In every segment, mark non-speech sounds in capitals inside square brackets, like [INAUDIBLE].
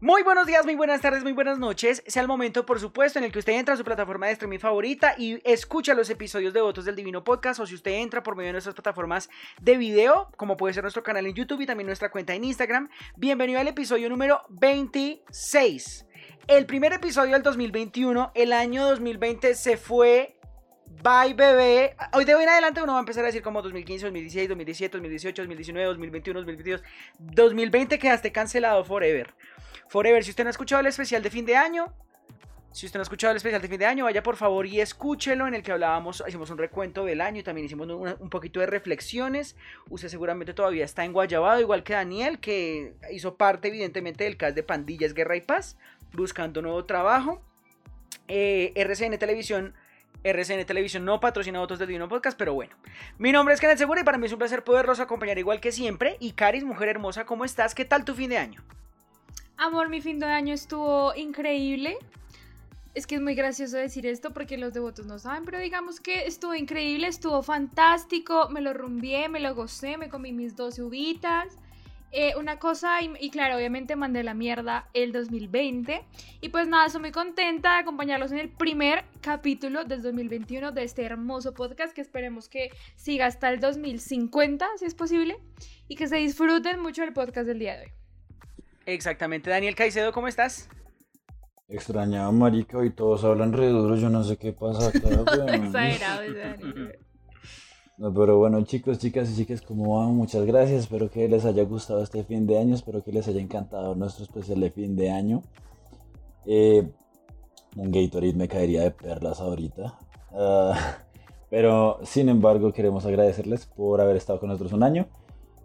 Muy buenos días, muy buenas tardes, muy buenas noches. Sea el momento, por supuesto, en el que usted entra a su plataforma de streaming favorita y escucha los episodios de Votos del Divino Podcast. O si usted entra por medio de nuestras plataformas de video, como puede ser nuestro canal en YouTube y también nuestra cuenta en Instagram. Bienvenido al episodio número 26. El primer episodio del 2021, el año 2020 se fue Bye, bebé. Hoy de hoy en adelante uno va a empezar a decir como 2015, 2016, 2017, 2018, 2019, 2021, 2022. 2020 quedaste cancelado forever. Forever, si usted no ha escuchado el especial de fin de año, si usted no ha escuchado el especial de fin de año, vaya por favor y escúchelo en el que hablábamos, hicimos un recuento del año y también hicimos un, poquito de reflexiones. Usted seguramente todavía está en Guayabado, igual que Daniel, que hizo parte evidentemente del cast de Pandillas, Guerra y Paz, buscando nuevo trabajo. Eh, RCN Televisión RCN Televisión no patrocina otros del Divino Podcast, pero bueno. Mi nombre es Kenneth Segura y para mí es un placer poderlos acompañar igual que siempre. Y Caris, mujer hermosa, ¿cómo estás? ¿Qué tal tu fin de año? Amor, mi fin de año estuvo increíble. Es que es muy gracioso decir esto porque los devotos no saben, pero digamos que estuvo increíble, estuvo fantástico, me lo rumbié, me lo gocé, me comí mis dos uvitas. Eh, una cosa, y, claro, obviamente mandé la mierda el 2020. Y pues nada, estoy muy contenta de acompañarlos en el primer capítulo del 2021 de este hermoso podcast que esperemos que siga hasta el 2050, si es posible. Y que se disfruten mucho del podcast del día de hoy. Exactamente. Daniel Caicedo, ¿cómo estás? Extrañaba marica y todos hablan re duro, yo no sé qué pasa acá. [LAUGHS] Exagerado, No, pero bueno, chicos, chicas y chicas, ¿cómo van? Muchas gracias. Espero que les haya gustado este fin de año. Espero que les haya encantado nuestro especial de fin de año. Eh, un Gatorade me caería de perlas ahorita. Ah, [LAUGHS] pero sin embargo, queremos agradecerles por haber estado con nosotros un año.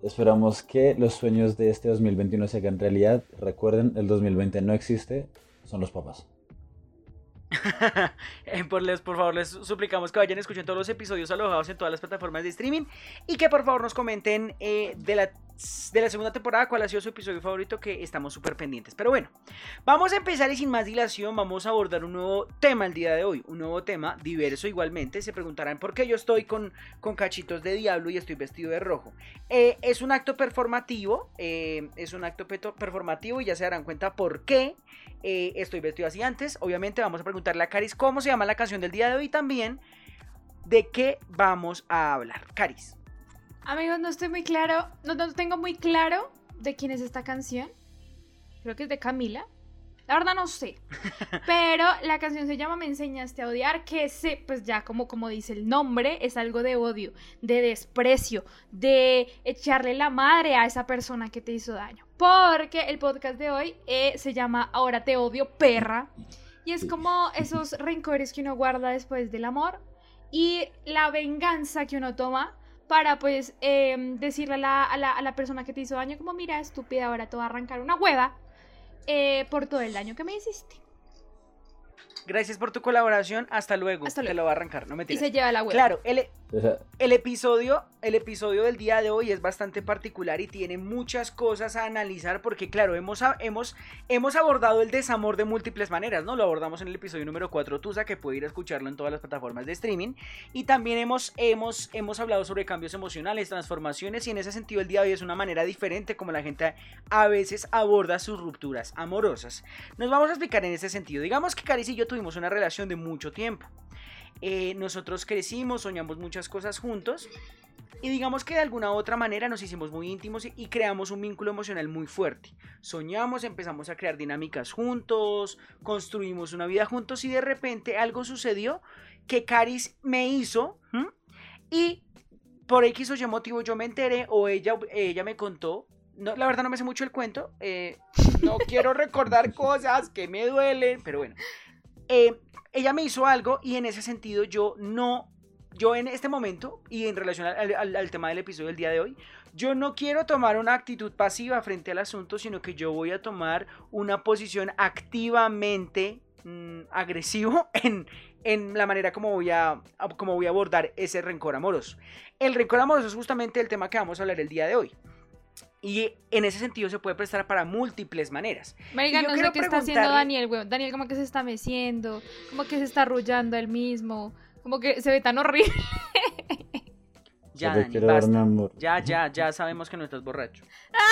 Esperamos que los sueños de este 2021 se hagan realidad. Recuerden, el 2020 no existe, son los papás. [LAUGHS] Eh, por, les, por favor, les suplicamos que vayan escuchen todos los episodios alojados en todas las plataformas de streaming y que por favor nos comenten eh, de, la, de la segunda temporada cuál ha sido su episodio favorito, que estamos súper pendientes. Pero bueno, vamos a empezar y sin más dilación vamos a abordar un nuevo tema el día de hoy, un nuevo tema diverso igualmente. Se preguntarán por qué yo estoy con, con cachitos de diablo y estoy vestido de rojo. Eh, es un acto performativo, es un acto performativo y ya se darán cuenta por qué. Eh, estoy vestido así antes. Obviamente vamos a preguntarle a Caris cómo se llama la canción del día de hoy también. ¿De qué vamos a hablar? Caris. Amigos, no estoy muy claro, no, no tengo muy claro de quién es esta canción. Creo que es de Camila. La verdad no sé. [LAUGHS] Pero la canción se llama Me enseñaste a odiar, que se, pues ya como, como dice el nombre, es algo de odio, de desprecio, de echarle la madre a esa persona que te hizo daño. Porque el podcast de hoy eh, se llama Ahora te odio, perra. Y es como esos rencores que uno guarda después del amor y la venganza que uno toma para pues em, decirle a la, a, la, a la persona que te hizo daño como mira estúpida ahora te va a arrancar una hueva eh, por todo el daño que me hiciste. Gracias por tu colaboración. Hasta luego. Hasta luego. Te lo va a arrancar, no me Y se lleva la web. Claro, el, el, episodio, el episodio del día de hoy es bastante particular y tiene muchas cosas a analizar porque, claro, hemos, hemos, hemos abordado el desamor de múltiples maneras, ¿no? Lo abordamos en el episodio número 4 Tusa, que puede ir a escucharlo en todas las plataformas de streaming. Y también hemos, hemos, hemos hablado sobre cambios emocionales, transformaciones y en ese sentido el día de hoy es una manera diferente como la gente a veces aborda sus rupturas amorosas. Nos vamos a explicar en ese sentido. Digamos que Caris y yo tuvimos una relación de mucho tiempo. Eh, nosotros crecimos, soñamos muchas cosas juntos y digamos que de alguna u otra manera nos hicimos muy íntimos y, creamos un vínculo emocional muy fuerte. Soñamos, empezamos a crear dinámicas juntos, construimos una vida juntos y de repente algo sucedió que Caris me hizo y por X o Y motivo yo me enteré o ella, ella me contó. No, la verdad no me sé mucho el cuento. Eh, no quiero recordar [LAUGHS] cosas que me duelen, pero bueno. Eh, ella me hizo algo y en ese sentido yo no, yo en este momento y en relación al, tema del episodio del día de hoy, yo no quiero tomar una actitud pasiva frente al asunto, sino que yo voy a tomar una posición activamente mm, agresivo [LAUGHS] en, en la manera como voy, a, como voy a abordar ese rencor amoroso. El rencor amoroso es justamente el tema que vamos a hablar el día de hoy. Y en ese sentido se puede prestar para múltiples maneras. Marica, no sé qué está haciendo Daniel, weón. Daniel como que se está meciendo, como que se está arrullando él mismo, como que se ve tan horrible. Ya, Dani, mi basta. amor. Ya, ya, ya sabemos que no estás borracho.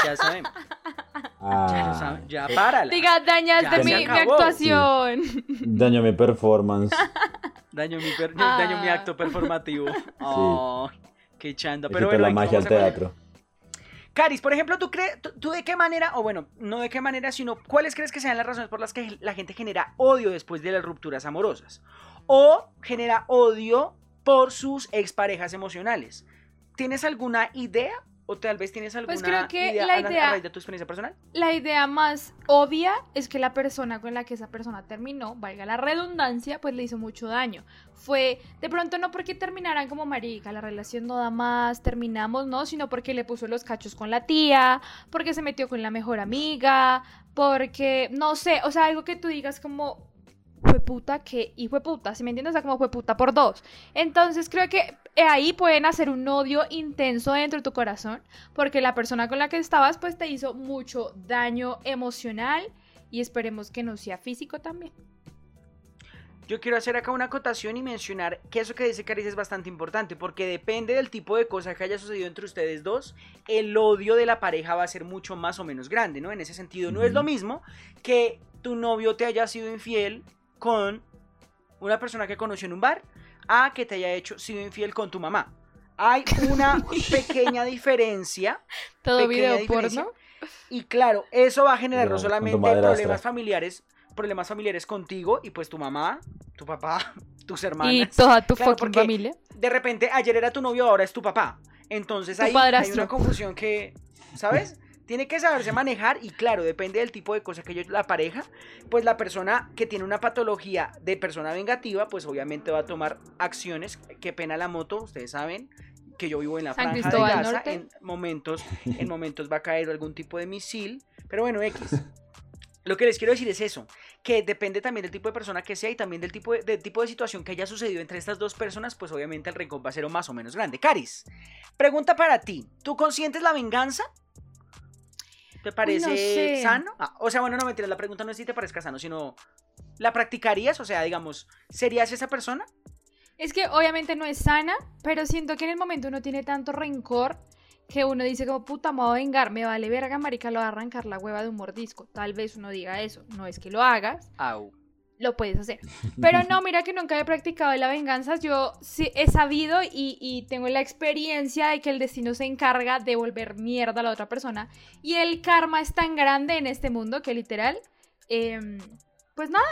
Ya [LAUGHS] sabemos. Ya, lo Ah, sabe- ya párala. Diga, dañaste Ya mi, mi actuación. daño mi performance. [LAUGHS] Daño mi, per- Ah. daño mi acto performativo. Oh, qué chanda. Pero bueno, la ¿en qué magia al teatro. Caris, por ejemplo, ¿tú, crees, tú, de qué manera, o bueno, no de qué manera, sino cuáles crees que sean las razones por las que la gente genera odio después de las rupturas amorosas? O genera odio por sus exparejas emocionales. ¿Tienes alguna idea? ¿O tal vez tienes alguna Pues creo que idea, la a, a idea- raíz de tu experiencia personal? La idea más obvia es que la persona con la que esa persona terminó, valga la redundancia, pues le hizo mucho daño. Fue de pronto no porque terminaran como marica, la relación no da más, terminamos, no, sino porque le puso los cachos con la tía, porque se metió con la mejor amiga, porque no sé, o sea, algo que tú digas como fue puta que y fue puta, si me entiendes, o sea, como fue puta por dos. Entonces creo que eh, ahí pueden hacer un odio intenso dentro de tu corazón, porque la persona con la que estabas pues te hizo mucho daño emocional y esperemos que no sea físico también. Yo quiero hacer acá una acotación y mencionar que eso que dice Caris es bastante importante, porque depende del tipo de cosa que haya sucedido entre ustedes dos, el odio de la pareja va a ser mucho más o menos grande, ¿no? En ese sentido, no es lo mismo que tu novio te haya sido infiel con una persona que conoció en un bar a que te haya hecho sido infiel con tu mamá. Hay una [LAUGHS] pequeña diferencia Todo Pequeña video diferencia. porno. y claro, eso va a generar no solamente problemas familiares, problemas familiares contigo y pues tu mamá, tu papá, [LAUGHS] tus hermanas. Y toda tu Claro, fucking familia. De repente ayer era tu novio, ahora es tu papá. Entonces Tu ahí hay una confusión que, ¿sabes? Tiene que saberse manejar y claro, depende del tipo de cosa que yo la pareja, pues la persona que tiene una patología de persona vengativa, pues obviamente va a tomar acciones. Qué pena la moto, ustedes saben que yo vivo en la San franja Cristóbal de Gaza, Norte. en momentos, en momentos va a caer algún tipo de misil, pero bueno, X. Lo que les quiero decir es eso, que depende también del tipo de persona que sea y también del tipo de, del tipo de situación que haya sucedido entre estas dos personas, pues obviamente el rencor va a ser más o menos grande. Caris, pregunta para ti, ¿tú consientes la venganza? ¿Te parece sé. sano? Ah, o sea, bueno, no mentiras, la pregunta no es si te parezca sano, sino ¿la practicarías? O sea, digamos, ¿serías esa persona? Es que obviamente no es sana, pero siento que en el momento uno tiene tanto rencor que uno dice como puta, me voy a vengar, me vale verga, marica, lo va a arrancar la hueva de un mordisco. Tal vez uno diga eso, no es que lo hagas, Au. Lo puedes hacer. [LAUGHS] Pero no, mira que nunca he practicado la venganza, yo sí he sabido y, y tengo la experiencia de que el destino se encarga de volver mierda a la otra persona. Y el karma es tan grande en este mundo que literal, em, pues nada,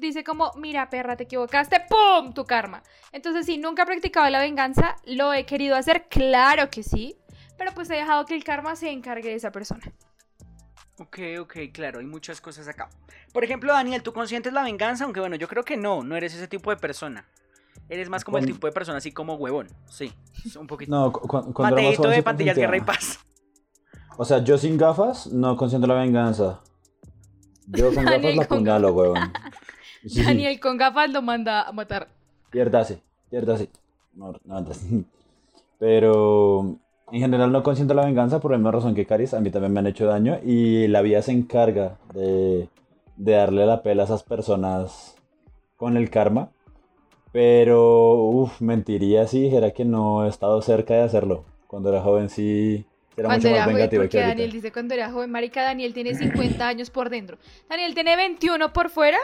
dice como, mira perra, te equivocaste, ¡pum! Tu karma. Entonces sí, nunca he practicado la venganza, lo he querido hacer, claro que sí, pero pues he dejado que el karma se encargue de esa persona. Ok, ok, claro, hay muchas cosas acá. Por ejemplo, Daniel, ¿tú consientes la venganza? Aunque bueno, yo creo que no, no eres ese tipo de persona. Eres más como el tipo de persona así como huevón. Sí, un poquito. No, cu- cu- cuando era más Mateito joven de sí consentía. guerra y paz. O sea, yo sin gafas no consiento la venganza. Yo con Daniel gafas la con apuñalo, huevón. [LAUGHS] Sí, Daniel con gafas lo manda a matar. Piérdase, piérdase. No, no. [LAUGHS] Pero en general no consiento la venganza por la misma razón que Caris. A mí también me han hecho daño y la vida se encarga de, de darle la pela a esas personas con el karma. Pero, uff, mentiría si dijera que no he estado cerca de hacerlo. Cuando era joven sí era Cuando mucho era más joven, vengativo que porque ahorita. Daniel dice cuando era joven, marica, Daniel tiene 50 años por dentro. Daniel tiene 21 por fuera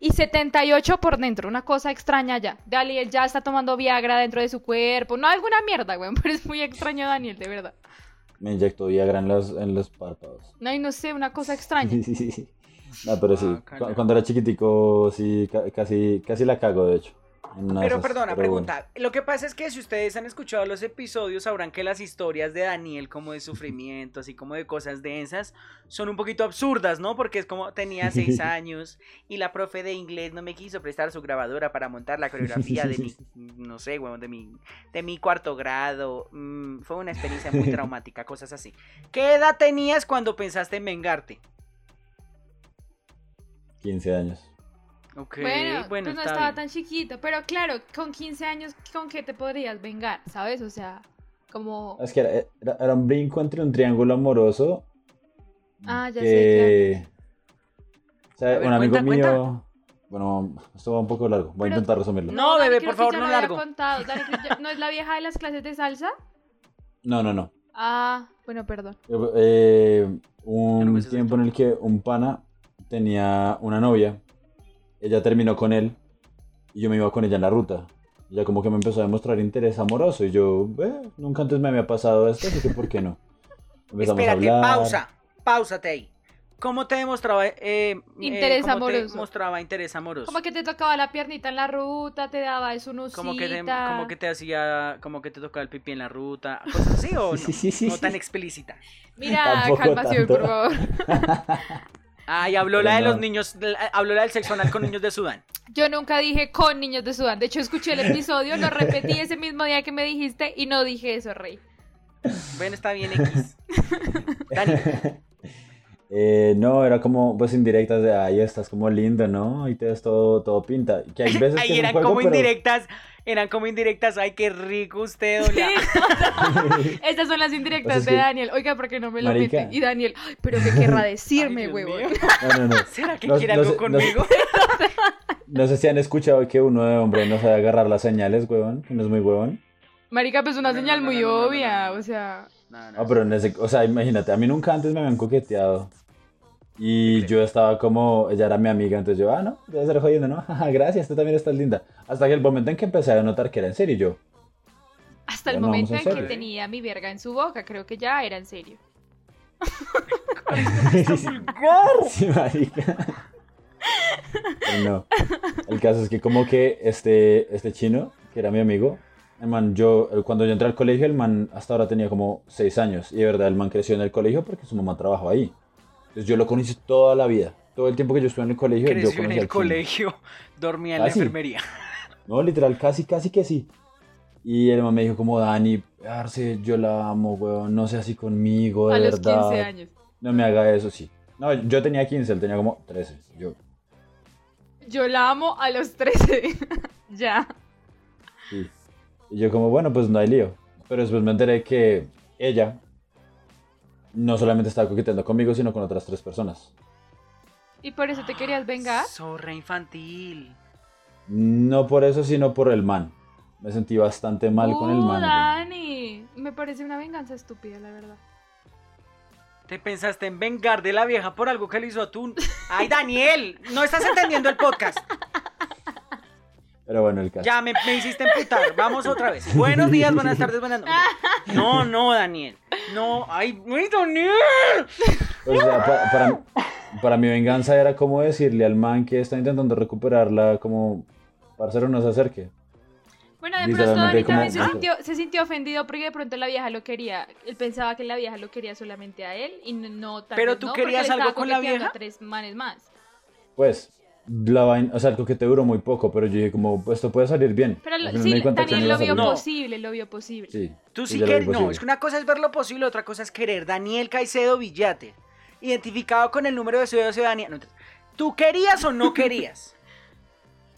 y 78 por dentro, una cosa extraña ya. Daniel ya está tomando Viagra dentro de su cuerpo, no alguna mierda, weón, [LAUGHS] pero es muy extraño Daniel, de verdad. Me inyectó Viagra en los, en los párpados. No, y no sé, una cosa extraña. Sí, [LAUGHS] sí, sí. No, pero sí, Ah, cuando era chiquitico, sí, ca- casi, casi la cago, de hecho. Pero perdona, pregunta. Lo que pasa es que si ustedes han escuchado los episodios, sabrán que las historias de Daniel, como de sufrimiento, así como de cosas densas, son un poquito absurdas, ¿no? Porque es como tenía [LAUGHS] seis años y la profe de inglés no me quiso prestar su grabadora para montar la coreografía de mi, no sé, bueno, de mi, de mi cuarto grado. Mm, fue una experiencia muy [LAUGHS] traumática, cosas así. ¿Qué edad tenías cuando pensaste en vengarte? 15 años. Ok, bueno, bueno, pues no está estaba bien. tan chiquito, pero claro, con 15 años, ¿con qué te podrías vengar? ¿Sabes? O sea, como... Es que era, era- era un brinco entre un triángulo amoroso. Ah, ya que... O sea, A ver, un amigo cuenta, mío. Bueno, esto va un poco largo. Voy a Pero- intentar resumirlo. No, bebé, por favor, no largo. contado. Dani, ¿No es la vieja de las clases de salsa? No, no, no. Ah, bueno, perdón. Eh, no un sé tiempo en el que un pana tenía una novia. Ella terminó con él y yo me iba con ella en la ruta. Ella como que me empezó a demostrar interés amoroso y yo, "Eh, nunca antes me había pasado esto, así que ¿por qué no? [LAUGHS] Empezamos Espérate, a hablar. pausa. Páusate ahí. ¿Cómo te demostraba eh, eh, Interés cómo te amoroso. mostraba interés amoroso? Como que te tocaba la piernita en la ruta, te daba su nusita. Como que, te, como que te hacía, como que te tocaba el pipí en la ruta, cosas así o no, Sí, sí, sí, no sí. tan explícita. Mira, Tampoco calmación, tanto. por favor. [LAUGHS] Ay, habló la de los niños, habló la del sexo anal con niños de Sudán. [LAUGHS] Yo nunca dije con niños de Sudán. De hecho, escuché el episodio, lo repetí ese mismo día que me dijiste y no dije eso, Rey. Ven, está bien X. [LAUGHS] Dani, Eh, no, era como pues indirectas de, ay, estás como lindo, ¿no? Y te ves todo, todo pinta. Que hay veces [LAUGHS] que ahí un eran juego, como pero- indirectas, eran como indirectas, ay, qué rico usted, Sí, [LAUGHS] hola. Estas son las indirectas O sea, es de que- Daniel. Oiga, ¿por qué no me lo Marica. mete? Y Daniel, "Ay, pero ¿qué querrá [LAUGHS] decirme, mío. No, no, no. ¿Será que No- quiere no algo sé- conmigo? [LAUGHS] No sé si han escuchado que uno de hombre no sabe agarrar las señales, huevón, no es muy huevón. Marica, pues una No, señal no, muy no, no, no, no, obvia, no, no. o sea... No, no. Ah, pero en ese, o sea, imagínate, a mí nunca antes me habían coqueteado. Y yo estaba como, ella era mi amiga, entonces yo, ah, no, debe ser jodiendo, ¿no? Jaja, [LAUGHS] Gracias, tú también estás linda. Hasta que el momento en que empecé a notar que era en serio, yo, Hasta el momento en en que tenía mi verga en su boca, creo que ya era en serio. [LAUGHS] [LAUGHS] Sí, marica. No. El caso es que como que este, este chino, que era mi amigo, el man, yo, cuando yo entré al colegio, el man hasta ahora tenía como seis años. Y de verdad, el man creció en el colegio porque su mamá trabajaba ahí. Entonces yo lo conocí toda la vida. Todo el tiempo que yo estuve en el colegio, yo Creció conocí en al el chino. colegio, [LAUGHS] dormía en la enfermería. [LAUGHS] No, literal, casi, casi que sí. Y el man me dijo como, Dani, Arce, yo la amo, weón, no sea así conmigo, de A los verdad. 15 años. No me haga eso, sí. No, yo tenía 15, él tenía como 13. Yo, Yo la amo a los 13. [LAUGHS] ya. sí. Y yo como, bueno, pues no hay lío. Pero después me enteré que ella no solamente estaba coqueteando conmigo, sino con otras tres personas. ¿Y por eso te querías vengar? Zorra infantil. No por eso, sino por el man. Me sentí bastante mal con el Uh, man. Dani. Me parece una venganza estúpida, la verdad. ¿Te pensaste en vengar de la vieja por algo que le hizo a tú? ¡Ay, Daniel! No estás entendiendo el podcast. Pero bueno, el caso. Ya me, me hiciste emputar. Vamos otra vez. Buenos días, buenas tardes, buenas noches. [LAUGHS] No, no, Daniel. No, ay. O sea, pa- para, para mi venganza era como decirle al man que está intentando recuperarla, como, parcero, no se acerque. Bueno, de pronto también se sintió, se sintió ofendido porque de pronto la vieja lo quería. Él pensaba que la vieja lo quería solamente a él y no, no tal Pero vez tú no, querías algo con la vieja. tres manes más. Pues, la vaina, o sea, el coquete duró muy poco, pero yo dije como, pues, esto puede salir bien. Pero lo- sí, iba lo vio posible, lo vio posible. Sí. Tú sí que no, es que una cosa es ver lo posible, otra cosa es querer. Daniel Caicedo Villate, identificado con el número de ciudad ciudadanía. No, ¿Tú querías o no querías?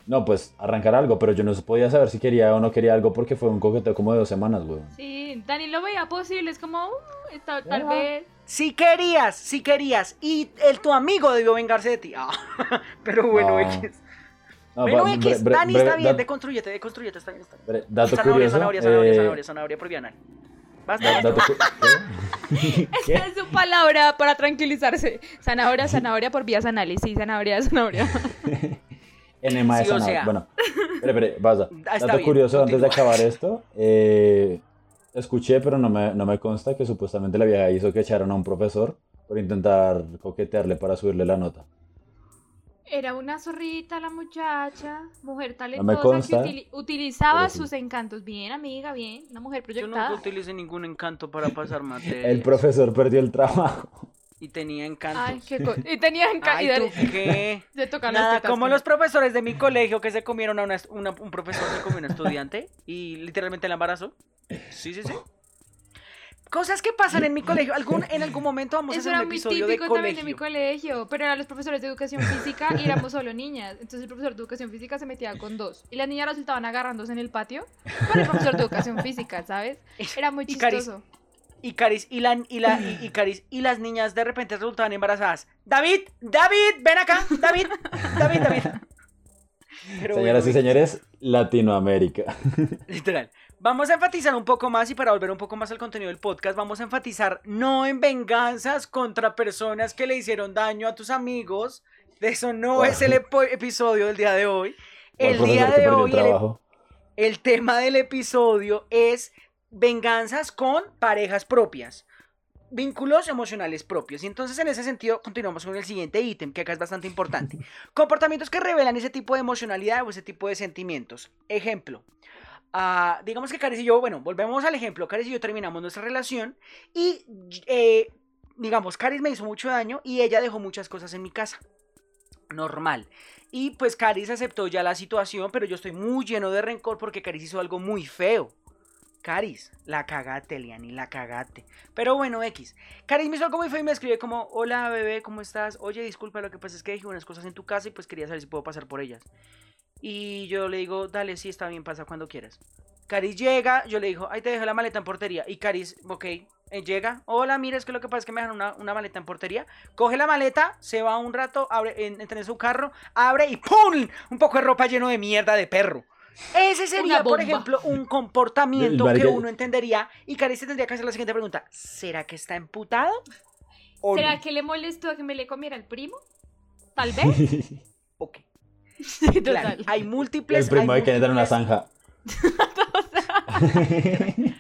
No, pues, arrancar algo, pero yo no podía saber si quería o no quería algo porque fue un coqueteo como de dos semanas, weón. Sí, Daniel lo veía posible, es como, uh, esta- tal vez. Si querías, si querías. Y el tu amigo debió vengarse de ti. Ah, [LAUGHS] pero bueno, No. X. No, X, bre- bre- Dani bre- está bien, dat- deconstruyete, deconstruyete, está bien, está bien. bre- dato Zanahoria, curioso. zanahoria, zanahoria, eh, zanahoria, zanahoria por Vianal. Basta, da- basta. dato. [LAUGHS] [LAUGHS] Esa es su palabra para tranquilizarse. Zanahoria, zanahoria por vías anales. Sí, zanahoria, zanahoria. Enema de Sí, o sea. Bueno, espere, espere. Ah, [LAUGHS] está Dato bien, curioso, antes de acabar esto, eh, escuché, pero no me, no me consta que supuestamente la vieja hizo que echaran a un profesor por intentar coquetearle para subirle la nota. Era una zorrita la muchacha, mujer talentosa me consta, que utili- utilizaba sí. sus encantos. Bien, amiga, bien. Una mujer Yo nunca proyectada. utilicé ningún encanto para pasar [LAUGHS] materias. El profesor perdió el trabajo. Y tenía encantos. Ay, qué co- Y tenía encantos. Ay, ¿tú qué? [LAUGHS] Se tocan las Nada, tetas, como los profesores de mi colegio que se comieron a una, una- un profesor se comió a un estudiante y literalmente la embarazó. Sí, sí, sí. Cosas que pasan en mi colegio. Algún, en algún momento vamos a Eso hacer era un muy episodio de típico también de mi colegio. colegio, pero eran los profesores de educación física y [LAUGHS] éramos solo niñas. Entonces el profesor de educación física se metía con dos. Y las niñas resultaban agarrándose en el patio con el profesor de educación física, ¿sabes? [LAUGHS] Era muy chistoso. Y Caris y la y la y, y Caris y las niñas de repente resultaban embarazadas. David, David, ven acá, David, David, David. Pero Señoras bueno, y señores, Latinoamérica. [LAUGHS] Literal. Vamos a enfatizar un poco más y para volver un poco más al contenido del podcast, vamos a enfatizar no en venganzas contra personas que le hicieron daño a tus amigos. De eso no Wow. es el episodio del día de hoy. El profesor día de hoy, el tema del episodio es venganzas con parejas propias. Vínculos emocionales propios. Y entonces en ese sentido continuamos con el siguiente ítem, que acá es bastante importante. [LAUGHS] Comportamientos que revelan ese tipo de emocionalidad o ese tipo de sentimientos. Ejemplo. ah, digamos que Caris y yo, bueno, volvemos al ejemplo. Caris y yo terminamos nuestra relación y, eh, digamos, Caris me hizo mucho daño y ella dejó muchas cosas en mi casa. Normal. Y pues Caris aceptó ya la situación, pero yo estoy muy lleno de rencor porque Caris hizo algo muy feo. Caris, la cagate, Liani, la cagate. Pero bueno, X. Caris me hizo feo y me escribe como, hola bebé, ¿cómo estás? Oye, disculpa, lo que pasa es que dejé unas cosas en tu casa y pues quería saber si puedo pasar por ellas. Y yo le digo, dale, sí, está bien, pasa cuando quieras. Caris llega, yo le digo, ahí te dejo la maleta en portería. Y Caris, ok, eh, llega, hola, mira, es que lo que pasa es que me dejan una, una maleta en portería. Coge la maleta, se va un rato, abre, en- entra en su carro, abre y ¡pum! Un poco de ropa lleno de mierda de perro. Ese sería, por ejemplo, un comportamiento que uno entendería. Y Caris se tendría que hacer la siguiente pregunta: ¿será que está emputado? ¿O ¿Será no? que le molestó que me le comiera el primo? Tal vez. [LAUGHS] Ok. Total. Claro, hay múltiples. El primo hay de que en una zanja. [LAUGHS] [LAUGHS]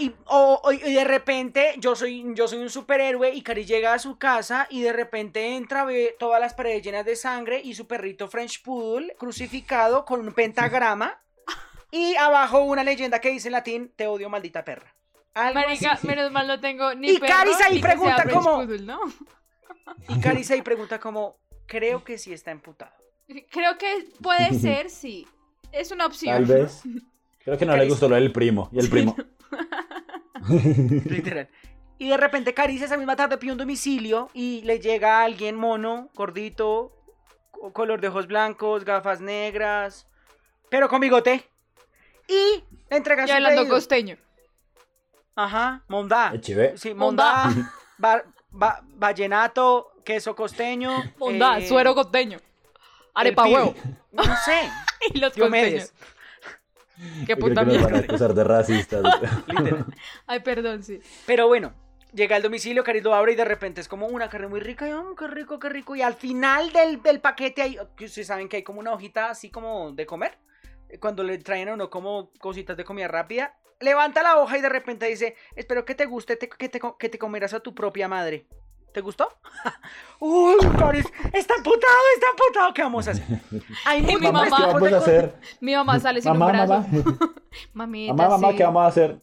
Y, o- o- y de repente yo soy, yo soy un superhéroe y Cari llega a su casa y de repente entra, ve todas las paredes llenas de sangre y su perrito French Poodle crucificado con un pentagrama [LAUGHS] y abajo una leyenda que dice en latín, te odio maldita perra. Algo Marica, así. menos mal no tengo ni Y perro, Caris ahí ni pregunta cómo- Poodle, ¿no? Y Cari se ahí pregunta como, creo que sí está emputado. Creo que puede [LAUGHS] ser, sí. Es una opción. Tal vez. Creo que no le Caris- gustó lo del primo. Y el [LAUGHS] primo. [LAUGHS] Literal. Y de repente Caricia esa misma tarde pide un domicilio y le llega a alguien mono, gordito, co- color de ojos blancos, gafas negras, pero con bigote. Y le entrega Y su hablando pedido. costeño. Ajá, mondá. Echive. Sí, mondá, [LAUGHS] ba- vallenato, queso costeño. Onda, eh, suero costeño. Arepa huevo. No sé, [LAUGHS] Y los costeños. [LAUGHS] Qué puta nos van a mierda. acusar de racistas. [LAUGHS] literal. Ay, perdón, sí. Pero bueno, llega al domicilio, Caris lo abre y de repente es como una carne muy rica. Y, "Mm, qué rico, qué rico. Y al final del, del paquete hay, que ustedes saben que hay como una hojita así como de comer. Cuando le traen a uno como cositas de comida rápida. Levanta la hoja y de repente dice, espero que te guste, te- que, te, que te comerás a tu propia madre. ¿Te gustó? [LAUGHS] Uy, Caris, está emputado, está emputado. ¿Qué vamos a hacer? [LAUGHS] Hay Y mi mamá- ¿Qué vamos a hacer? Mi mamá sale sin Mamá, un brazo. mamá. [LAUGHS] Mamita, Mamá, mamá. ¿qué vamos a hacer?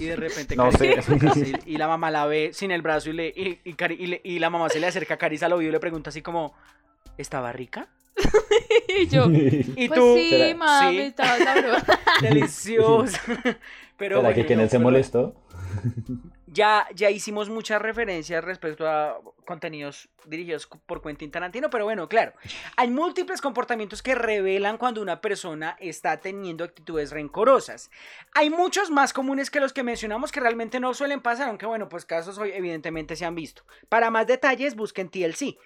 Y de repente No Cari sé. y, la mamá la ve sin el brazo y, le, y, y Cari- y le- y la mamá se le acerca a Caris al oído y le pregunta así como, ¿estaba rica? Y yo, Y pues tú, sí, ¿Será- mami, sí. estaba sabrosa. delicioso. Pero ¿Será bueno, que no, se pero molestó? Ya, ya hicimos muchas referencias respecto a contenidos dirigidos por Quentin Tarantino, pero bueno, claro, hay múltiples comportamientos que revelan cuando una persona está teniendo actitudes rencorosas. Hay muchos más comunes que los que mencionamos que realmente no suelen pasar, aunque bueno, pues casos hoy evidentemente se han visto. Para más detalles, busquen TLC.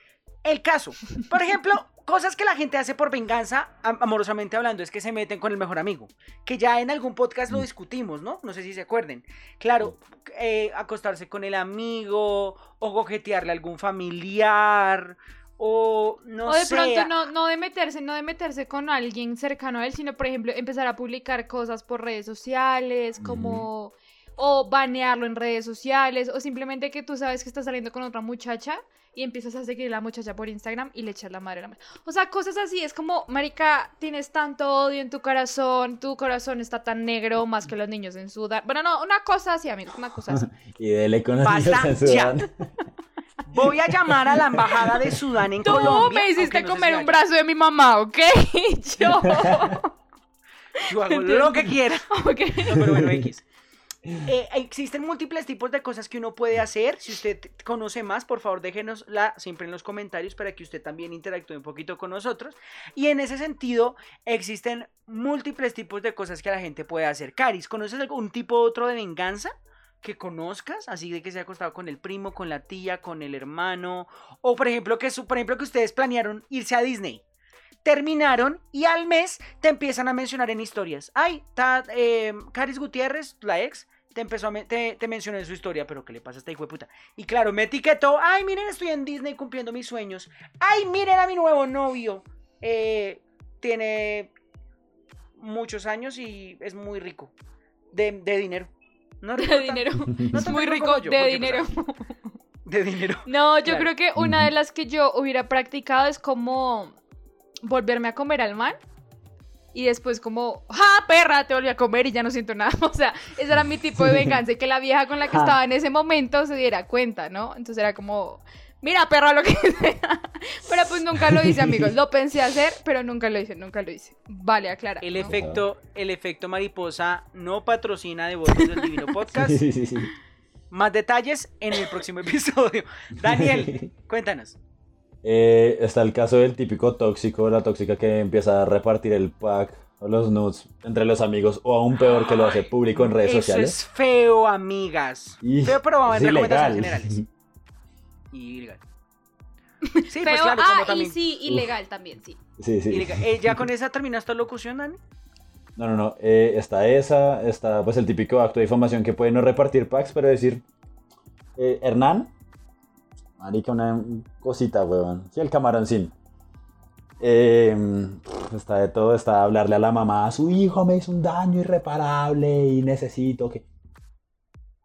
El caso, por ejemplo, cosas que la gente hace por venganza, am- amorosamente hablando, es que se meten con el mejor amigo. Que ya en algún podcast lo Mm. discutimos, ¿no? No sé si se acuerden. Claro, eh, acostarse con el amigo, o coquetearle a algún familiar, o no o de sé. pronto no, no de meterse, no de meterse con alguien cercano a él, sino por ejemplo empezar a publicar cosas por redes sociales, como o banearlo en redes sociales, o simplemente que tú sabes que estás saliendo con otra muchacha y empiezas a seguir a la muchacha por Instagram y le echas la madre a la madre. O sea, cosas así, es como, marica, tienes tanto odio en tu corazón, tu corazón está tan negro más que los niños en Sudán. Bueno, no, una cosa así, amigos, una cosa así. [LAUGHS] Y dele con los Basta niños en ya. Sudán. Voy a llamar a la embajada de Sudán en Tú Colombia. me hiciste no comer un brazo de mi mamá, ¿ok? [LAUGHS] Yo. Yo hago lo que quiera. [LAUGHS] ok. No, pero bueno, X. Eh, existen múltiples tipos de cosas que uno puede hacer. Si usted conoce más, por favor déjenosla siempre en los comentarios para que usted también interactúe un poquito con nosotros. Y en ese sentido, existen múltiples tipos de cosas que la gente puede hacer. Caris, ¿conoces algún tipo otro de venganza? que conozcas, así de que se ha acostado con el primo, con la tía, con el hermano, o por ejemplo que su, por ejemplo que ustedes planearon irse a Disney terminaron y al mes te empiezan a mencionar en historias. Ay, ta, eh, Caris Gutiérrez, la ex, te empezó a me- te, te mencionó en su historia, pero ¿qué le pasa a esta hijo de puta? Y claro, me etiquetó, ay, miren, estoy en Disney cumpliendo mis sueños. Ay, miren a mi nuevo novio. Eh, tiene muchos años y es muy rico. De, de dinero. No De dinero. [LAUGHS] no es muy rico yo, de porque, dinero. pues, De dinero. No, yo Claro. creo que una de las que yo hubiera practicado es como volverme a comer al man y después como, ¡ja, perra! Te volví a comer y ya no siento nada. [LAUGHS] O sea, ese era mi tipo de venganza y que la vieja con la que estaba en ese momento se diera cuenta, ¿no? Entonces era como, mira, perra, lo que [LAUGHS] sea. Pero pues nunca lo hice, amigos. Lo pensé hacer, pero nunca lo hice, nunca lo hice. Vale, aclara. El ¿no? efecto, el efecto mariposa no patrocina de voces del Divino Podcast. Sí, sí, sí. Más detalles en el próximo episodio. Daniel, [LAUGHS] cuéntanos. Eh, está el caso del típico tóxico, la tóxica que empieza a repartir el pack o los nudes entre los amigos, o aún peor que lo hace público en redes Eso sociales. es feo, amigas. Y Feo, pero vamos ver recomendaciones ilegal. generales. [LAUGHS] Ilegal. [LAUGHS] Sí, Feo, pues claro, como ah, y sí, ilegal también, sí. Sí, sí. Eh, ¿Ya con esa terminó esta locución, Dani? No, no, no. eh, está esa, está pues el típico acto de difamación que puede no repartir packs, pero decir, eh, Hernán, marica, una cosita, weón. Sí, el camaroncín. Eh, está de todo, está hablarle a la mamá, su hijo me hizo un daño irreparable y necesito que...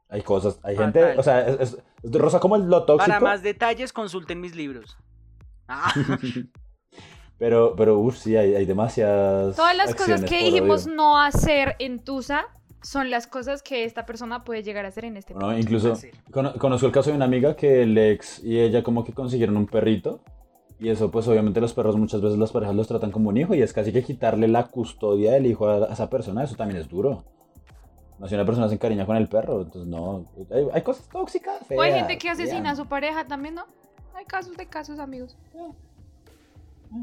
Hay cosas, hay gente, o sea, es, es- es rosa como lo tóxico. Para más detalles, consulten mis libros. Ah, [LAUGHS] pero, pero, uff, sí, hay, hay demasiadas. Todas las cosas que dijimos odio. no hacer en Tusa son las cosas que esta persona puede llegar a hacer en este Bueno, incluso cono- conozco el caso de una amiga que el ex y ella como que consiguieron un perrito y eso pues obviamente los perros muchas veces las parejas los tratan como un hijo y es casi que quitarle la custodia del hijo a, a esa persona, eso también es duro. No si una persona se encariña con el perro, entonces no, hay, hay cosas tóxicas. O hay feas, gente que asesina feas. a su pareja también, ¿no? Hay casos de casos, amigos.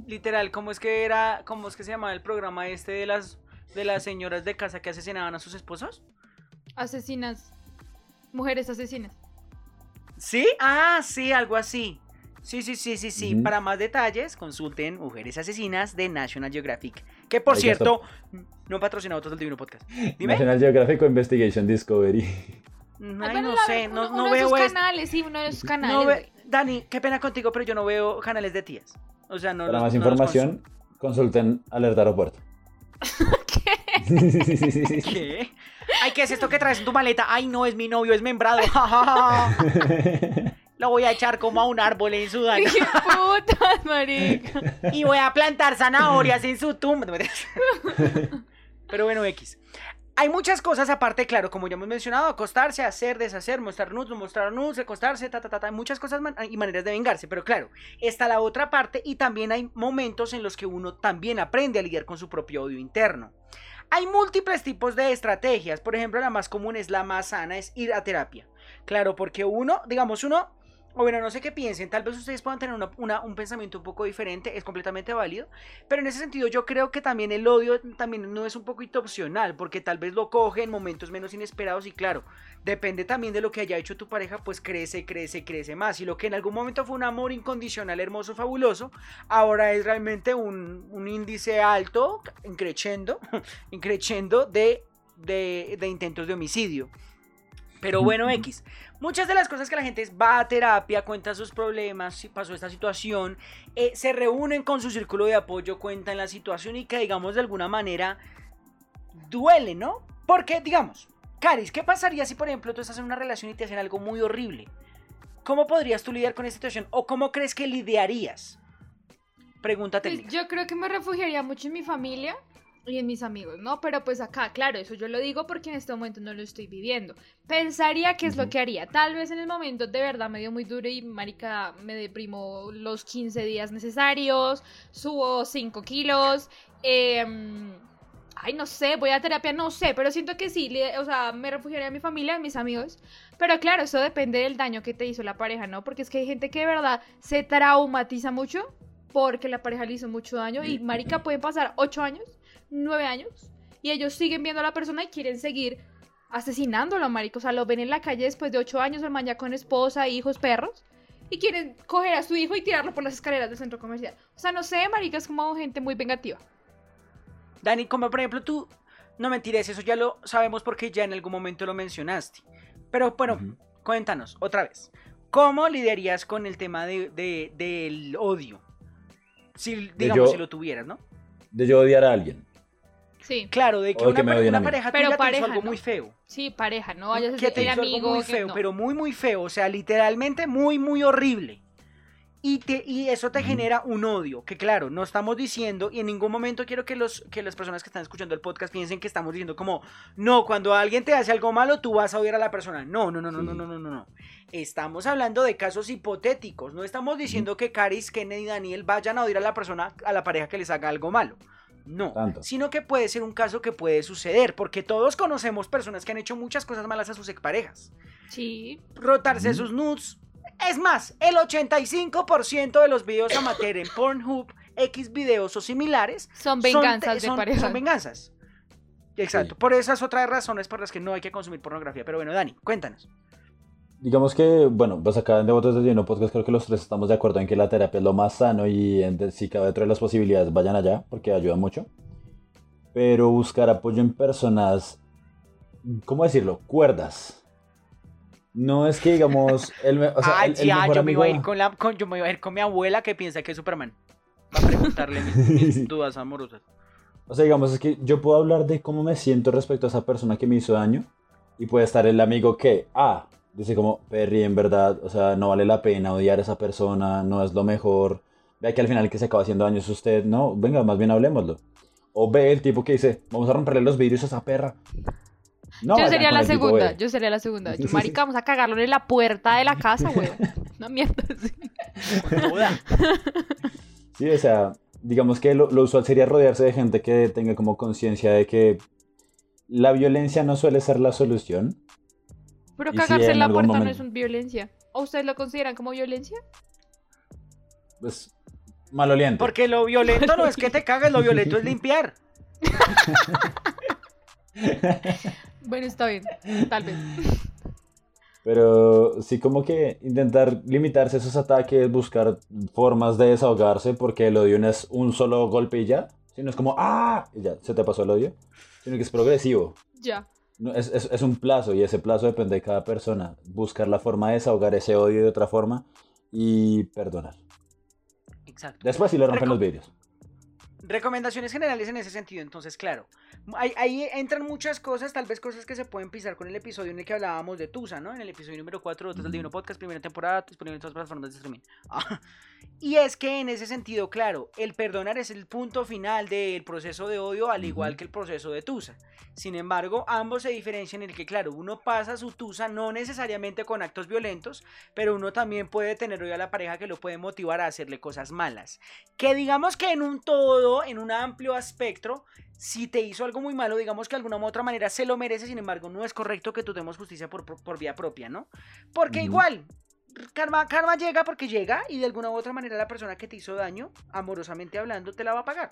literal, ¿cómo es que era, cómo es que se llamaba el programa este de las de las señoras de casa que asesinaban a sus esposos? Asesinas. Mujeres asesinas. ¿Sí? Ah, sí, algo así. Sí, sí, sí, sí, sí. Para más detalles, consulten Mujeres Asesinas de National Geographic. Que por Ahí cierto, no patrocina otros del Divino Podcast. Dime. National Geographic o Investigation Discovery. Ay, bueno, no sé, uno, no, uno no de veo es- canales, sí, uno de canales. no ve-. Dani, qué pena contigo, pero yo no veo canales de tías. O sea, no Para los- más no los información, consulten Alerta Aeropuerto. [LAUGHS] [LAUGHS] ¿Qué? Ay, ¿qué es esto que traes en tu maleta? Ay, no, es mi novio, es membrado. [LAUGHS] Lo voy a echar como a un árbol en su daño. [LAUGHS] ¡Qué putas, marica! Y voy a plantar zanahorias en su tumba. Pero bueno, X. Hay muchas cosas aparte, claro, como ya hemos mencionado, acostarse, hacer, deshacer, mostrar nudes, no mostrar nudes, acostarse, ta, ta, ta, ta, hay muchas cosas man- y maneras de vengarse, pero claro, está la otra parte y también hay momentos en los que uno también aprende a lidiar con su propio odio interno. Hay múltiples tipos de estrategias, por ejemplo, la más común es la más sana, es ir a terapia. Claro, porque uno, digamos, uno, o bueno, no sé qué piensen, tal vez ustedes puedan tener una- una- un pensamiento un poco diferente, es completamente válido, pero en ese sentido yo creo que también el odio también no es un poquito opcional, porque tal vez lo coge en momentos menos inesperados y claro, depende también de lo que haya hecho tu pareja, pues crece, crece, crece más. Y lo que en algún momento fue un amor incondicional, hermoso, fabuloso, ahora es realmente un, un índice alto, increciendo, [LAUGHS] increciendo de, de, de intentos de homicidio. Pero bueno, X. Muchas de las cosas que la gente va a terapia, cuenta sus problemas, si pasó esta situación, eh, se reúnen con su círculo de apoyo, cuentan la situación y que digamos de alguna manera duele, ¿no? Porque digamos, Caris, ¿qué pasaría si por ejemplo tú estás en una relación y te hacen algo muy horrible? ¿Cómo podrías tú lidiar con esta situación? ¿O cómo crees que lidiarías? Pregunta Pues técnica. yo creo que me refugiaría mucho en mi familia y en mis amigos, ¿no? Pero pues acá, claro, eso yo lo digo porque en este momento no lo estoy viviendo. Pensaría que es lo que haría. Tal vez en el momento de verdad me dio muy duro y marica me deprimo los 15 días necesarios, subo 5 kilos, em, ay, no sé, voy a terapia, no sé, pero siento que sí, o sea, me refugiaría en mi familia, en mis amigos. Pero claro, eso depende del daño que te hizo la pareja, ¿no? Porque es que hay gente que de verdad se traumatiza mucho porque la pareja le hizo mucho daño y marica pueden pasar 8 años, 9 años y ellos siguen viendo a la persona y quieren seguir asesinándolo, marica. O sea, lo ven en la calle después de 8 años, el man ya con esposa, hijos, perros y quieren coger a su hijo y tirarlo por las escaleras del centro comercial. O sea, no sé, marica, es como gente muy vengativa. Dani, como por ejemplo tú, no mentires, eso ya lo sabemos porque ya en algún momento lo mencionaste. Pero bueno, cuéntanos otra vez. ¿Cómo lidiarías con el tema de, de- del odio? Si, digamos, yo- si lo tuvieras, ¿no? De yo odiar a alguien. Sí, Claro, de que una, que me pareja Pero tuya te pareja, hizo algo ¿no? muy feo. sí, pareja, no vayas a que te hizo algo muy feo, no. pero muy, muy feo. O sea, literalmente muy, muy horrible. Y, te, y eso te Ujú. genera un odio, que claro, no estamos diciendo, y en ningún momento quiero que, los, que las personas que están escuchando el podcast piensen que estamos diciendo como, no, cuando alguien te hace algo malo, tú vas a odiar a la persona. No, no, no, no, Sí. no, no, no, no, no. Estamos hablando de casos hipotéticos. No estamos diciendo que Caris, Kennedy y Daniel vayan a odiar a la persona, a la pareja que les haga algo malo. No, Tanto. sino que puede ser un caso que puede suceder, porque todos conocemos personas que han hecho muchas cosas malas a sus exparejas Sí, rotarse sus nudes. Es más, el 85% de los videos amateur en Pornhub, X videos o similares son son venganzas te- de son- pareja. Son venganzas. Exacto. Sí. Por esas otras razones por las que no hay que consumir pornografía. Pero bueno, Dani, cuéntanos. Digamos que, bueno, pues acá en Devotos de Lleno Podcast creo que los tres estamos de acuerdo en que la terapia es lo más sano y en, si cabe dentro de las posibilidades vayan allá porque ayuda mucho. Pero buscar apoyo en personas, ¿cómo decirlo? Cuerdas. No es que digamos, [LAUGHS] el, o sea, Ay, el- el ya, mejor yo me iba a ir amigo- con la, con- yo me iba a ir con mi abuela que piensa que es Superman. Va a preguntarle mis, [LAUGHS] mis dudas amorosas. O sea, digamos, es que yo puedo hablar de cómo me siento respecto a esa persona que me hizo daño y puede estar el amigo que, ah, dice como, Perry, en verdad, o sea, no vale la pena odiar a esa persona, no es lo mejor. Vea que al final que se acaba haciendo daño es usted, no, venga, más bien hablemoslo. O ve el tipo que dice, vamos a romperle los vidrios a esa perra. No, yo sería la segunda, yo sería la segunda. Yo, [LAUGHS] marica, vamos a cagarlo en la puerta de la casa, güey. Una mierda así. Sí, o sea, digamos que lo, lo usual sería rodearse de gente que tenga como conciencia de que la violencia no suele ser la solución. Pero si cagarse en en la puerta no es un violencia. ¿O ustedes lo consideran como violencia? Pues, maloliente. Porque lo violento no es que te cagues, lo violento es limpiar. [LAUGHS] Bueno, está bien, tal vez. Pero sí como que intentar limitarse a esos ataques, buscar formas de desahogarse, porque el odio no es un solo golpe y ya, sino es como ¡ah! y ya, se te pasó el odio, sino que es progresivo. Ya. No, es, es- es un plazo y ese plazo depende de cada persona. Buscar la forma de desahogar ese odio de otra forma y perdonar. Exacto. Después sí le rompen los vidrios. Recomendaciones generales en ese sentido, entonces, claro. Ahí, ahí entran muchas cosas, tal vez cosas que se pueden pisar con el episodio en el que hablábamos de Tusa, ¿no? En el episodio número 4 de Ujú. Divino Podcast, primera temporada, disponible en todas las plataformas de streaming. Ah, Y es que en ese sentido, claro, el perdonar es el punto final del proceso de odio, al igual que el proceso de Tusa. Sin embargo, ambos se diferencian en el que, claro, uno pasa su Tusa no necesariamente con actos violentos, pero uno también puede tener hoy a la pareja que lo puede motivar a hacerle cosas malas. Que digamos que en un todo, en un amplio espectro, si te hizo algo muy malo, digamos que de alguna u otra manera se lo merece, sin embargo, no es correcto que tú demos justicia por, por- por vía propia, ¿no? Porque igual, karma, karma llega porque llega y de alguna u otra manera la persona que te hizo daño, amorosamente hablando, te la va a pagar.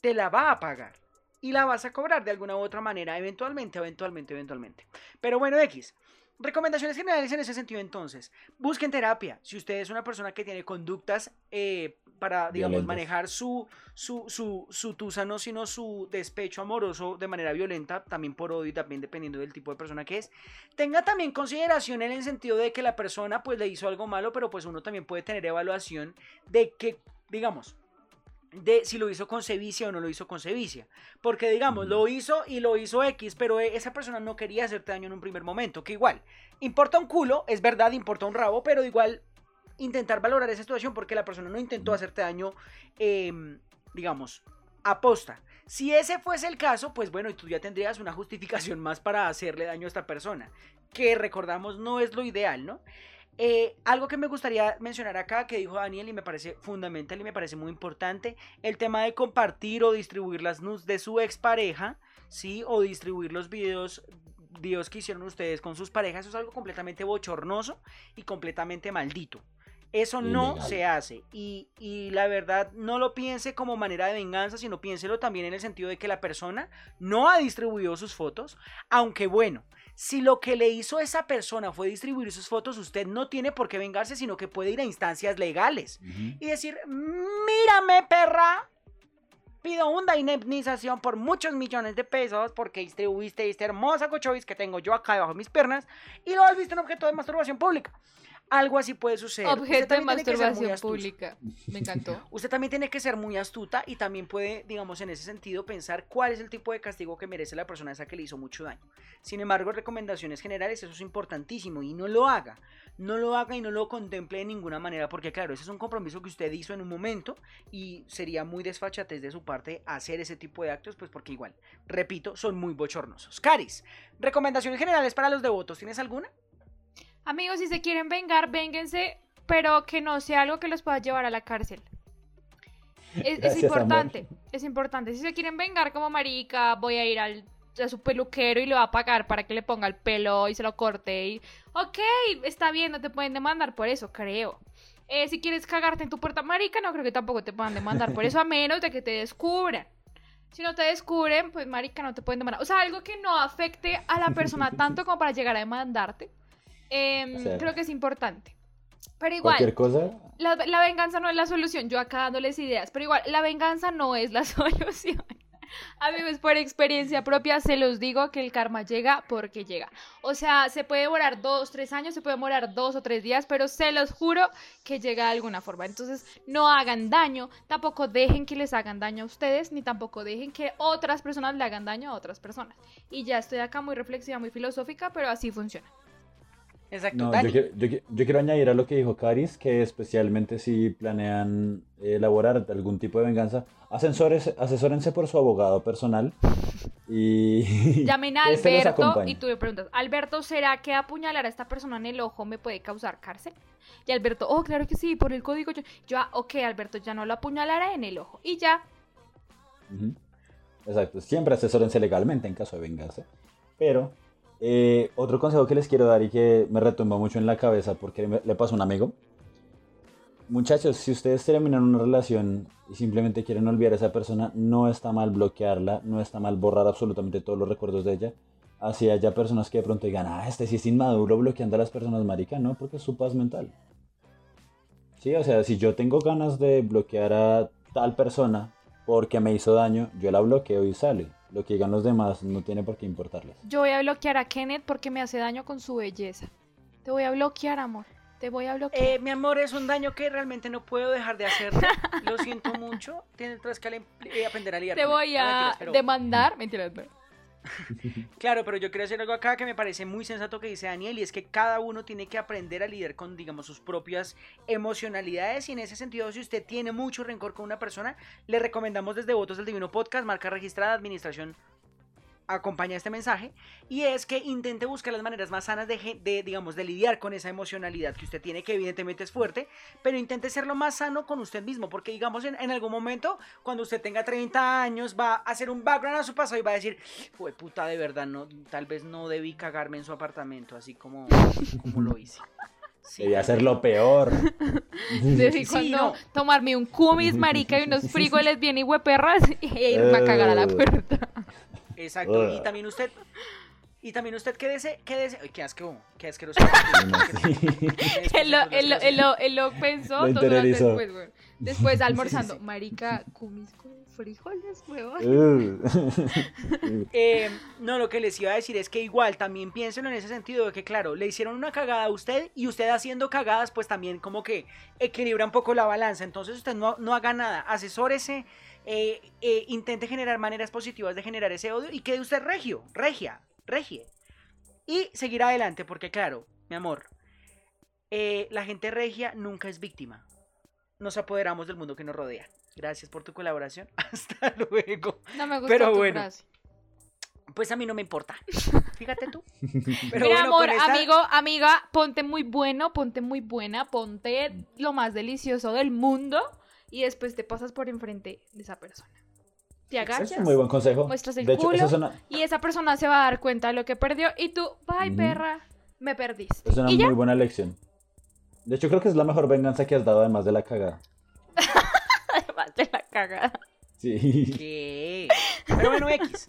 Te la va a pagar. Y la vas a cobrar de alguna u otra manera, eventualmente, eventualmente, eventualmente. Pero bueno, X. Recomendaciones generales en ese sentido entonces. Busquen terapia. Si usted es una persona que tiene conductas eh, para, digamos, manejar su, su, su, su tusa, no sino su despecho amoroso de manera violenta, también por odio y también dependiendo del tipo de persona que es, tenga también consideración en el sentido de que la persona pues le hizo algo malo, pero pues uno también puede tener evaluación de que, digamos, de si lo hizo con sevicia o no lo hizo con sevicia. Porque digamos, lo hizo y lo hizo X, pero e- esa persona no quería hacerte daño en un primer momento. Que igual, importa un culo, es verdad, importa un rabo, pero igual intentar valorar esa situación porque la persona no intentó Ujú. hacerte daño, em, digamos, aposta. Si ese fuese el caso, pues bueno, y tú ya tendrías una justificación más para hacerle daño a esta persona. Que recordamos no es lo ideal, ¿no? Eh, algo que me gustaría mencionar acá, que dijo Daniel y me parece fundamental y me parece muy importante, el tema de compartir o distribuir las nudes de su expareja, ¿sí? O distribuir los videos, videos que hicieron ustedes con sus parejas, eso es algo completamente bochornoso y completamente maldito. Eso no Ilegal. se hace. Y, y la verdad, no lo piense como manera de venganza, sino piénselo también en el sentido de que la persona no ha distribuido sus fotos, aunque bueno, Si lo que le hizo esa persona fue distribuir sus fotos, usted no tiene por qué vengarse, sino que puede ir a instancias legales y decir, mírame perra, pido una indemnización por muchos millones de pesos porque distribuiste esta hermosa cochovis que tengo yo acá debajo de mis piernas y lo has visto en objeto de masturbación pública. Algo así puede suceder. Objeto de masturbación pública. Me encantó. [LAUGHS] Usted también tiene que ser muy astuta y también puede, digamos, en ese sentido, pensar cuál es el tipo de castigo que merece la persona esa que le hizo mucho daño. Sin embargo, recomendaciones generales, eso es importantísimo y no lo haga. No lo haga y no lo contemple de ninguna manera porque, claro, ese es un compromiso que usted hizo en un momento y sería muy desfachatez de su parte hacer ese tipo de actos, pues porque igual, repito, son muy bochornosos. Caris, recomendaciones generales para los devotos, ¿tienes alguna? Amigos, si se quieren vengar, vénganse, pero que no sea algo que los pueda llevar a la cárcel. Es, importante, amor. es importante. Si se quieren vengar como marica, voy a ir al, a su peluquero y le va a pagar para que le ponga el pelo y se lo corte. Y, ok, está bien, no te pueden demandar por eso, creo. Eh, si quieres cagarte en tu puerta marica, no creo que tampoco te puedan demandar por eso, a menos de que te descubran. Si no te descubren, pues marica, no te pueden demandar. O sea, algo que no afecte a la persona tanto como para llegar a demandarte. O sea, creo que es importante. Pero igual, Cualquier cosa. la, la venganza no es la solución. Yo acá dándoles ideas. Pero igual, la venganza no es la [LAUGHS] solución. Amigos, por experiencia propia se los digo que el karma llega porque llega. O sea, se puede demorar dos, tres años, se puede demorar dos o tres días, pero se los juro que llega de alguna forma. Entonces, no hagan daño, tampoco dejen que les hagan daño a ustedes, ni tampoco dejen que otras personas le hagan daño a otras personas. Y ya estoy acá muy reflexiva, muy filosófica, pero así funciona. Exacto, No, yo quiero, yo, yo quiero añadir a lo que dijo Caris, que especialmente si planean elaborar algún tipo de venganza, asesores, asesórense por su abogado personal y [LAUGHS] Llamen a este Alberto y tú le preguntas, Alberto, ¿será que apuñalar a esta persona en el ojo me puede causar cárcel? Y Alberto, oh, claro que sí, por el código. Yo, yo ah, ok, Alberto, ya no lo apuñalará en el ojo. Y ya. Exacto, siempre asesórense legalmente en caso de venganza. Pero eh, otro consejo que les quiero dar y que me retumba mucho en la cabeza porque me- le pasó a un amigo. Muchachos, si ustedes terminan una relación y simplemente quieren olvidar a esa persona, no está mal bloquearla, no está mal borrar absolutamente todos los recuerdos de ella. Así haya personas que de pronto digan, ah, este sí es inmaduro bloqueando a las personas, marica, no, porque es su paz mental. Sí, o sea, si yo tengo ganas de bloquear a tal persona porque me hizo daño, yo la bloqueo y sale. Lo que digan los demás no tiene por qué importarles. yo voy a bloquear a Kenneth porque me hace daño con su belleza. Te voy a bloquear, amor. Te voy a bloquear. Eh, mi amor, es un daño que realmente no puedo dejar de hacerte. Lo siento mucho. Tienes que eh, aprender a lidiar Te voy él. No, a mentiras, pero- demandar. No. [LAUGHS] Claro, pero yo quiero decir algo acá que me parece muy sensato que dice Daniel y es que cada uno tiene que aprender a lidiar con, digamos, sus propias emocionalidades y en ese sentido, si usted tiene mucho rencor con una persona, le recomendamos desde Votos del Divino Podcast, marca registrada, administración acompaña este mensaje y es que intente buscar las maneras más sanas de, digamos, de lidiar con esa emocionalidad que usted tiene, que evidentemente es fuerte, pero intente ser lo más sano con usted mismo, porque digamos en, en algún momento, cuando usted tenga 30 años, va a hacer un background a su pasado y va a decir, fue puta de verdad, no, tal vez no debí cagarme en su apartamento, así como, como lo hice. Sí, Debía vez. lo peor. [LAUGHS] Sí, cuando no. tomarme un cumis, marica, y unos frijoles bien y hueperras y irme a cagar a la [LAUGHS] Eh. puerta. Exacto, y también usted, y también usted quédese, quédese, ay, qué asco, qué asqueroso. [LAUGHS] [LAUGHS] Él lo, él, lo, él, lo, él lo pensó Lo dos horas interiorizó. después, güey. Después [LAUGHS] almorzando. Marica, cumis con frijoles, huevón. Uh. Eh, no, lo que les iba a decir es que igual también piénsenlo en ese sentido de que, claro, le hicieron una cagada a usted y usted haciendo cagadas, pues también como que equilibra un poco la balanza. Entonces usted no, no haga nada, asesórese, eh, eh, intente generar maneras positivas de generar ese odio y quede usted regio, regia, regie. Y seguir adelante, porque claro, mi amor, eh, la gente regia nunca es víctima. Nos apoderamos del mundo que nos rodea. Gracias por tu colaboración. [LAUGHS] Hasta luego. No me gustó Pero tu bueno. frase. Pues a mí no me importa. Fíjate tú. [LAUGHS] Pero Mira, bueno, amor, esta- amigo, amiga, ponte muy bueno, ponte muy buena, ponte lo más delicioso del mundo y después te pasas por enfrente de esa persona. Te agachas es un muy buen consejo. muestras el de hecho, culo. y esa persona se va a dar cuenta de lo que perdió y tú, bye perra, me perdiste. es una ya, muy buena lección. De hecho, creo que es la mejor venganza que has dado además de la cagada. [LAUGHS] además de la cagada. Sí. ¿Qué? Pero bueno, X.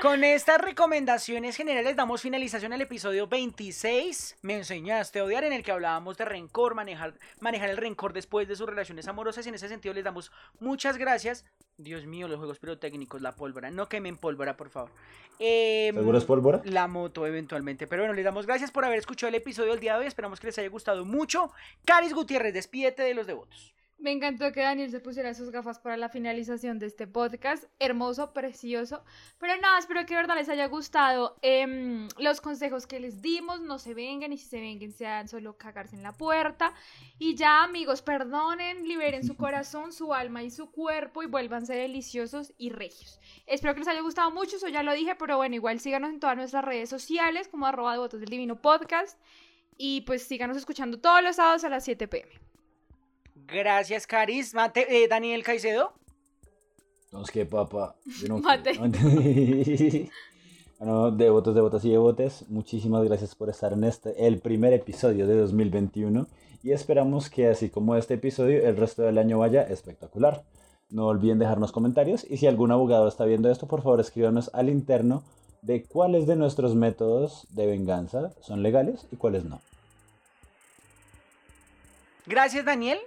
Con estas recomendaciones generales damos finalización al episodio 26. Me enseñaste a odiar en el que hablábamos de rencor, manejar, manejar el rencor después de sus relaciones amorosas y en ese sentido les damos muchas gracias. Dios mío, los juegos pirotécnicos, la pólvora. No quemen pólvora, por favor. Eh, ¿Seguro es pólvora? La moto, eventualmente. Pero bueno, les damos gracias por haber escuchado el episodio del día de hoy. Esperamos que les haya gustado mucho. Caris Gutiérrez, despídete de los devotos. Me encantó que Daniel se pusiera sus gafas para la finalización de este podcast. Hermoso, precioso. Pero nada, espero que de verdad les haya gustado em, los consejos que les dimos. No se vengan y si se vengan sean solo cagarse en la puerta. Y ya amigos, perdonen, liberen su [LAUGHS] corazón, su alma y su cuerpo y vuélvanse deliciosos y regios. Espero que les haya gustado mucho, eso ya lo dije, pero bueno, igual síganos en todas nuestras redes sociales como arroba de votos del divino podcast. Y pues síganos escuchando todos los sábados a las 7 pm. Gracias, Caris. Mate, eh, Daniel Caicedo. Entonces, ¿qué, papá? Yo no [LAUGHS] Mate. [LAUGHS] bueno, devotos, devotas y devotes, muchísimas gracias por estar en este, el primer episodio de 2021. Y esperamos que así como este episodio, el resto del año vaya espectacular. No olviden dejarnos comentarios y si algún abogado está viendo esto, por favor escríbanos al interno de cuáles de nuestros métodos de venganza son legales y cuáles no. Gracias, Daniel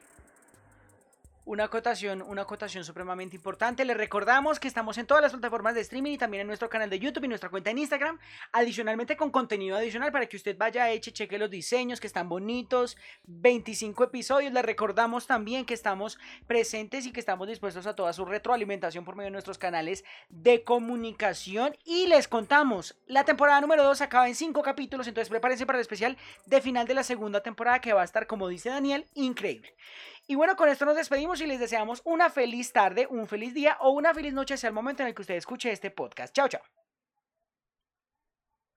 una acotación, una acotación supremamente importante. Les recordamos que estamos en todas las plataformas de streaming y también en nuestro canal de YouTube y nuestra cuenta en Instagram. Adicionalmente con contenido adicional para que usted vaya eche, cheque los diseños que están bonitos. 25 episodios. Les recordamos también que estamos presentes y que estamos dispuestos a toda su retroalimentación por medio de nuestros canales de comunicación. Y les contamos, la temporada número 2 acaba en 5 capítulos, entonces prepárense para el especial de final de la segunda temporada que va a estar, como dice Daniel, increíble. Y bueno, con esto nos despedimos y les deseamos una feliz tarde, un feliz día o una feliz noche hacia el momento en el que usted escuche este podcast. Chao, chao.